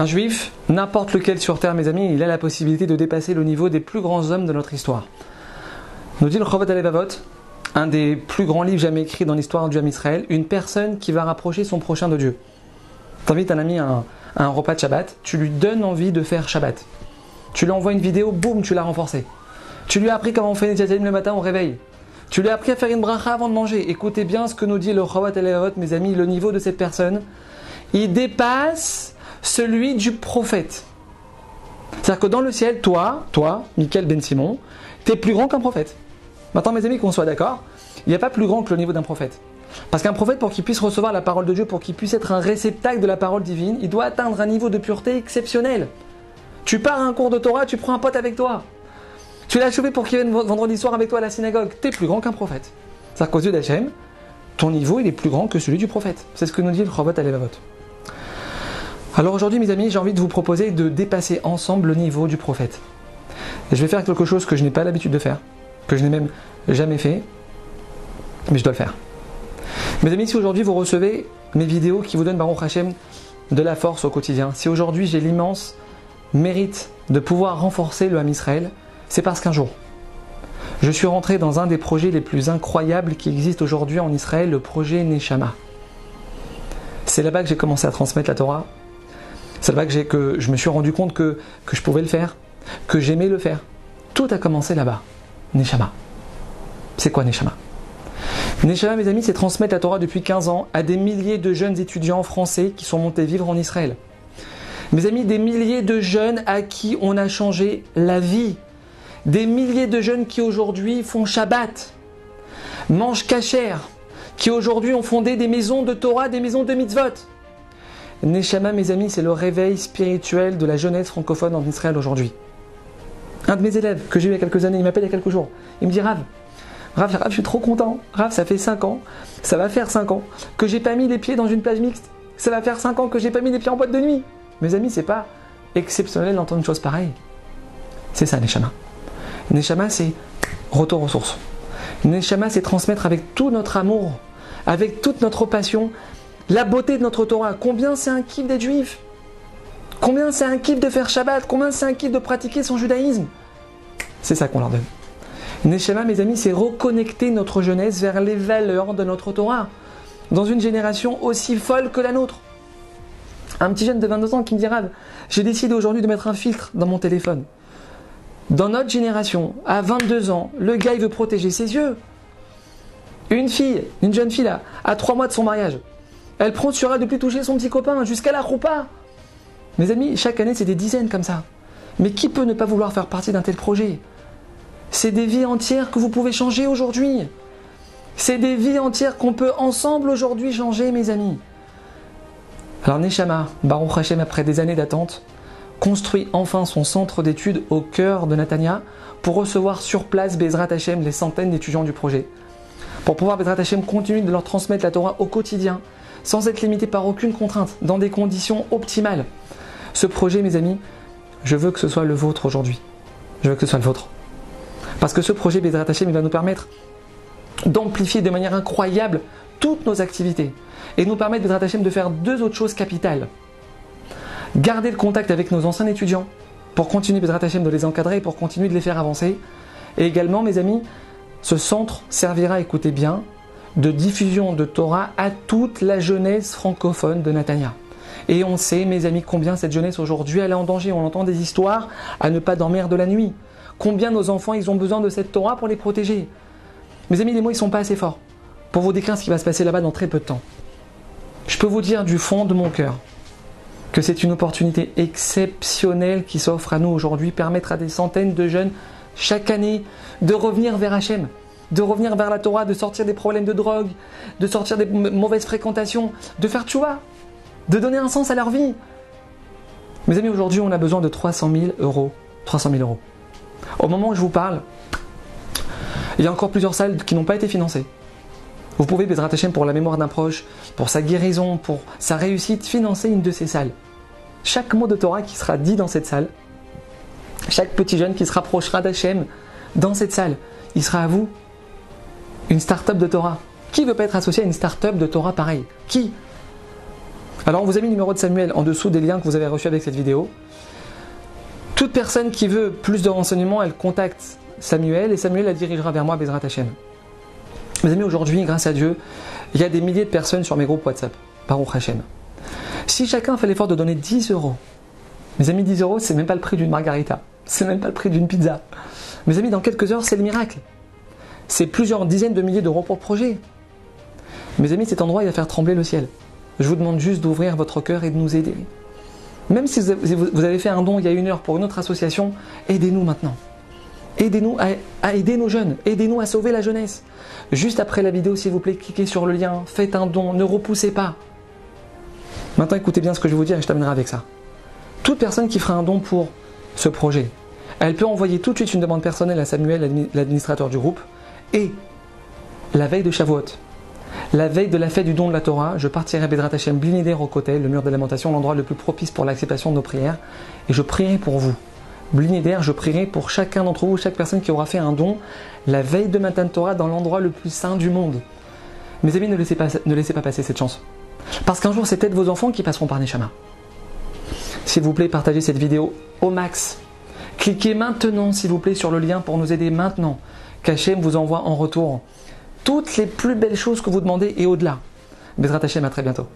Un juif, n'importe lequel sur terre, mes amis, il a la possibilité de dépasser le niveau des plus grands hommes de notre histoire. Nous dit le Chovat Alevavot, un des plus grands livres jamais écrits dans l'histoire du homme Israël, une personne qui va rapprocher son prochain de Dieu. T'invites un ami à un, repas de Shabbat, tu lui donnes envie de faire Shabbat. Tu lui envoies une vidéo, boum, tu l'as renforcé. Tu lui as appris comment on fait les le matin au réveil. Tu lui as appris à faire une bracha avant de manger. Écoutez bien ce que nous dit le Chawat el mes amis, le niveau de cette personne. Il dépasse celui du prophète. C'est-à-dire que dans le ciel, toi, toi, Michael Ben Simon, tu es plus grand qu'un prophète. Maintenant, mes amis, qu'on soit d'accord, il n'y a pas plus grand que le niveau d'un prophète. Parce qu'un prophète, pour qu'il puisse recevoir la parole de Dieu, pour qu'il puisse être un réceptacle de la parole divine, il doit atteindre un niveau de pureté exceptionnel. Tu pars à un cours de Torah, tu prends un pote avec toi. Tu l'as chauffé pour qu'il vienne vendredi soir avec toi à la synagogue. Tu es plus grand qu'un prophète. C'est-à-dire qu'aux yeux d'Hachem, ton niveau il est plus grand que celui du prophète. C'est ce que nous dit le Chavot Alevavot. Alors aujourd'hui, mes amis, j'ai envie de vous proposer de dépasser ensemble le niveau du prophète. Je vais faire quelque chose que je n'ai pas l'habitude de faire, que je n'ai même jamais fait, mais je dois le faire. Mes amis, si aujourd'hui vous recevez mes vidéos qui vous donnent Baruch Hashem de la force au quotidien, si aujourd'hui j'ai l'immense mérite de pouvoir renforcer le Ham Israël, c'est parce qu'un jour, je suis rentré dans un des projets les plus incroyables qui existent aujourd'hui en Israël, le projet Neshama. C'est là-bas que j'ai commencé à transmettre la Torah. C'est que, que, je me suis rendu compte que, que je pouvais le faire, que j'aimais le faire. Tout a commencé là-bas. Neshama. C'est quoi Neshama? Neshama, mes amis, c'est transmettre la Torah depuis 15 ans à des milliers de jeunes étudiants français qui sont montés vivre en Israël. Mes amis, des milliers de jeunes à qui on a changé la vie. Des milliers de jeunes qui aujourd'hui font Shabbat, mangent cachère, qui aujourd'hui ont fondé des maisons de Torah, des maisons de mitzvot. Neshama, mes amis, c'est le réveil spirituel de la jeunesse francophone en Israël aujourd'hui. Un de mes élèves que j'ai eu il y a quelques années, il m'appelle il y a quelques jours. Il me dit Rav, Rav, Rav, je suis trop content. Rav, ça fait 5 ans, ça va faire 5 ans que j'ai pas mis les pieds dans une plage mixte. Ça va faire 5 ans que j'ai pas mis les pieds en boîte de nuit. Mes amis, c'est pas exceptionnel d'entendre une chose pareille. C'est ça, Neshama. Neshama, c'est retour aux sources. Neshama, c'est transmettre avec tout notre amour, avec toute notre passion, la beauté de notre Torah. Combien c'est un kiff d'être juif? Combien c'est un kiff de faire Shabbat? Combien c'est un kiff de pratiquer son judaïsme? C'est ça qu'on leur donne. Neshama, mes amis, c'est reconnecter notre jeunesse vers les valeurs de notre Torah, dans une génération aussi folle que la nôtre. Un petit jeune de 22 ans qui me dira J'ai décidé aujourd'hui de mettre un filtre dans mon téléphone. Dans notre génération, à 22 ans, le gars il veut protéger ses yeux. Une fille, une jeune fille là, à 3 mois de son mariage, elle prend sur elle de plus toucher son petit copain jusqu'à la roupa. Mes amis, chaque année c'est des dizaines comme ça. Mais qui peut ne pas vouloir faire partie d'un tel projet? C'est des vies entières que vous pouvez changer aujourd'hui. C'est des vies entières qu'on peut ensemble aujourd'hui changer, mes amis. Alors Neshama, Baruch Hashem, après des années d'attente, construit enfin son centre d'études au cœur de Natania pour recevoir sur place Bezrat Hashem les centaines d'étudiants du projet. Pour pouvoir Bezrat Hashem continuer de leur transmettre la Torah au quotidien, sans être limité par aucune contrainte, dans des conditions optimales. Ce projet, mes amis, je veux que ce soit le vôtre aujourd'hui. Je veux que ce soit le vôtre. Parce que ce projet Bezrat Hashem, il va nous permettre d'amplifier de manière incroyable toutes nos activités et nous permettre Bezrat Hashem de faire deux autres choses capitales. Garder le contact avec nos anciens étudiants pour continuer Bezrat Hashem de les encadrer pour continuer de les faire avancer. Et également, mes amis, ce centre servira, écoutez bien, de diffusion de Torah à toute la jeunesse francophone de Natania. Et on sait, mes amis, combien cette jeunesse aujourd'hui est en danger. On entend des histoires à ne pas dormir de la nuit. Combien nos enfants, ils ont besoin de cette Torah pour les protéger Mes amis, les mots, ils sont pas assez forts pour vous décrire ce qui va se passer là-bas dans très peu de temps. Je peux vous dire du fond de mon cœur que c'est une opportunité exceptionnelle qui s'offre à nous aujourd'hui, permettre à des centaines de jeunes chaque année de revenir vers Hachem, de revenir vers la Torah, de sortir des problèmes de drogue, de sortir des mauvaises fréquentations, de faire tchouva, de donner un sens à leur vie. Mes amis, aujourd'hui, on a besoin de 300 000 euros. 300 000 euros. Au moment où je vous parle, il y a encore plusieurs salles qui n'ont pas été financées. Vous pouvez, Bezrat Hashem, pour la mémoire d'un proche, pour sa guérison, pour sa réussite, financer une de ces salles. Chaque mot de Torah qui sera dit dans cette salle, chaque petit jeune qui se rapprochera d'Hachem dans cette salle, il sera à vous une start-up de Torah. Qui veut pas être associé à une start-up de Torah pareille? Qui? Alors on vous a mis le numéro de Samuel en dessous des liens que vous avez reçus avec cette vidéo. Toute personne qui veut plus de renseignements, elle contacte Samuel et Samuel la dirigera vers moi, Bezrat Hashem. Mes amis, aujourd'hui, grâce à Dieu, il y a des milliers de personnes sur mes groupes WhatsApp, Baruch Hashem. Si chacun fait l'effort de donner 10 euros, mes amis, 10 euros, c'est même pas le prix d'une margarita, c'est même pas le prix d'une pizza. Mes amis, dans quelques heures, c'est le miracle. C'est plusieurs dizaines de milliers d'euros pour le projet. Mes amis, cet endroit, il va faire trembler le ciel. Je vous demande juste d'ouvrir votre cœur et de nous aider. Même si vous avez fait un don il y a une heure pour une autre association, aidez-nous maintenant. Aidez-nous à, aider nos jeunes, aidez-nous à sauver la jeunesse. Juste après la vidéo, s'il vous plaît, cliquez sur le lien, faites un don, ne repoussez pas. Maintenant, écoutez bien ce que je vais vous dire et je terminerai avec ça. Toute personne qui fera un don pour ce projet, elle peut envoyer tout de suite une demande personnelle à Samuel, l'administrateur du groupe, et la veille de Shavuot, la veille de la fête du don de la Torah, je partirai à Bedrat Hashem Blinider au côté, le mur de lamentation, l'endroit le plus propice pour l'acceptation de nos prières, et je prierai pour vous. Blinider, je prierai pour chacun d'entre vous, chaque personne qui aura fait un don la veille de Matan Torah dans l'endroit le plus saint du monde. Mes amis, ne laissez pas, passer cette chance. Parce qu'un jour, c'est peut-être vos enfants qui passeront par Neshama. S'il vous plaît, partagez cette vidéo au max. Cliquez maintenant, s'il vous plaît, sur le lien pour nous aider maintenant. Qu'Hachem vous envoie en retour toutes les plus belles choses que vous demandez et au-delà. Bezrat Hachem, à très bientôt.